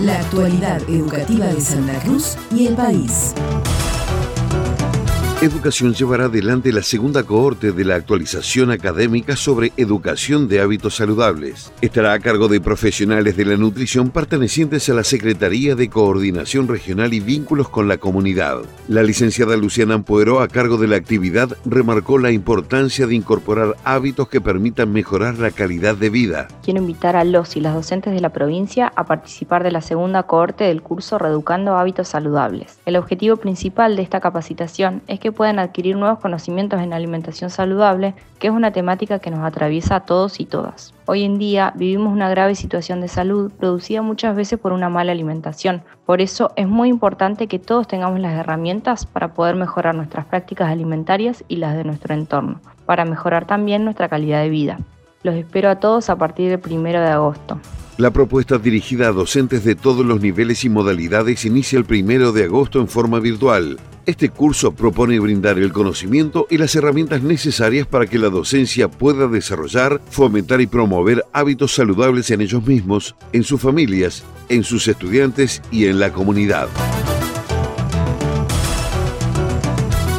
La actualidad educativa de Santa Cruz y el país. Educación llevará adelante la segunda cohorte de la actualización académica sobre educación de hábitos saludables. Estará a cargo de profesionales de la nutrición pertenecientes a la Secretaría de Coordinación Regional y Vínculos con la Comunidad. La licenciada Luciana Ampuero, a cargo de la actividad, remarcó la importancia de incorporar hábitos que permitan mejorar la calidad de vida. Quiero invitar a los y las docentes de la provincia a participar de la segunda cohorte del curso Reeducando Hábitos Saludables. El objetivo principal de esta capacitación es que puedan adquirir nuevos conocimientos en alimentación saludable, que es una temática que nos atraviesa a todos y todas. Hoy en día vivimos una grave situación de salud producida muchas veces por una mala alimentación. Por eso es muy importante que todos tengamos las herramientas para poder mejorar nuestras prácticas alimentarias y las de nuestro entorno, para mejorar también nuestra calidad de vida. Los espero a todos a partir del primero de agosto. La propuesta dirigida a docentes de todos los niveles y modalidades inicia el primero de agosto en forma virtual. Este curso propone brindar el conocimiento y las herramientas necesarias para que la docencia pueda desarrollar, fomentar y promover hábitos saludables en ellos mismos, en sus familias, en sus estudiantes y en la comunidad.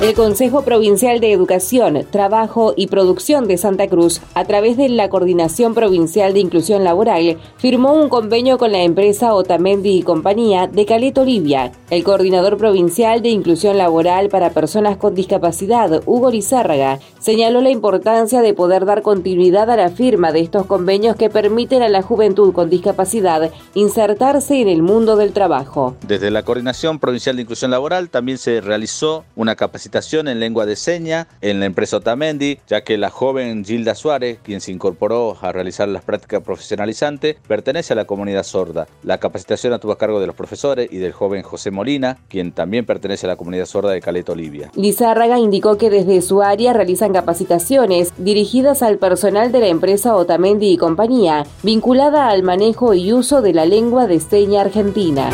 El Consejo Provincial de Educación, Trabajo y Producción de Santa Cruz, a través de la Coordinación Provincial de Inclusión Laboral, firmó un convenio con la empresa Otamendi y Compañía de Caleta Olivia. El coordinador provincial de Inclusión Laboral para Personas con Discapacidad, Hugo Lizárraga, señaló la importancia de poder dar continuidad a la firma de estos convenios que permiten a la juventud con discapacidad insertarse en el mundo del trabajo. Desde la Coordinación Provincial de Inclusión Laboral también se realizó una capacitación en lengua de seña en la empresa Otamendi, ya que la joven Gilda Suárez, quien se incorporó a realizar las prácticas profesionalizantes, pertenece a la comunidad sorda. La capacitación tuvo a cargo de los profesores y del joven José Molina, quien también pertenece a la comunidad sorda de Caleta Olivia. Lizárraga indicó que desde su área realizan capacitaciones dirigidas al personal de la empresa Otamendi y compañía, vinculada al manejo y uso de la lengua de seña argentina.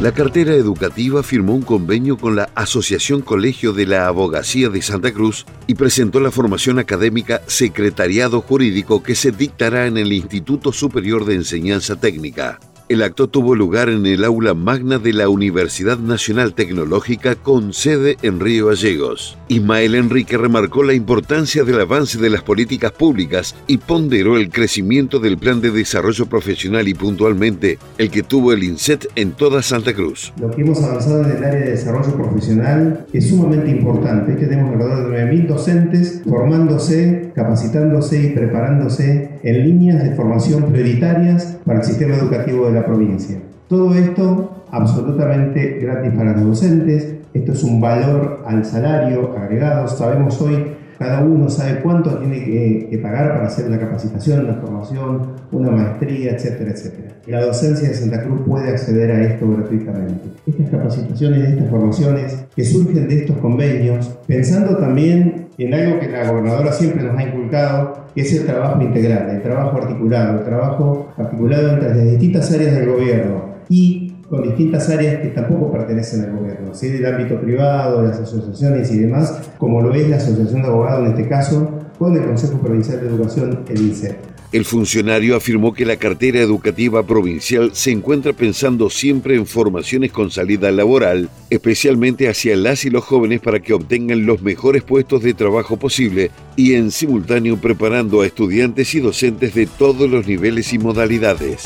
La cartera educativa firmó un convenio con la Asociación Colegio de la Abogacía de Santa Cruz y presentó la formación académica Secretariado Jurídico que se dictará en el Instituto Superior de Enseñanza Técnica. El acto tuvo lugar en el aula magna de la Universidad Nacional Tecnológica con sede en Río Gallegos. Ismael Enrique remarcó la importancia del avance de las políticas públicas y ponderó el crecimiento del plan de desarrollo profesional y puntualmente el que tuvo el INSET en toda Santa Cruz. Lo que hemos avanzado en el área de desarrollo profesional es sumamente importante. Es que tenemos alrededor de 9.000 docentes formándose, capacitándose y preparándose en líneas de formación prioritarias para el sistema educativo de la provincia. Todo esto absolutamente gratis para los docentes, esto es un valor al salario agregado, sabemos hoy, cada uno sabe cuánto tiene que, pagar para hacer una capacitación, una formación, una maestría, etcétera, etcétera. La docencia de Santa Cruz puede acceder a esto gratuitamente. Estas capacitaciones, estas formaciones que surgen de estos convenios, pensando también en algo que la gobernadora siempre nos ha inculcado, que es el trabajo integral, el trabajo articulado, el trabajo articulado entre las distintas áreas del gobierno y con distintas áreas que tampoco pertenecen al gobierno, ¿sí? del ámbito privado, de las asociaciones y demás, como lo es la Asociación de Abogados en este caso, con el Consejo Provincial de Educación, el INSEE. El funcionario afirmó que la cartera educativa provincial se encuentra pensando siempre en formaciones con salida laboral, especialmente hacia las y los jóvenes para que obtengan los mejores puestos de trabajo posible y en simultáneo preparando a estudiantes y docentes de todos los niveles y modalidades.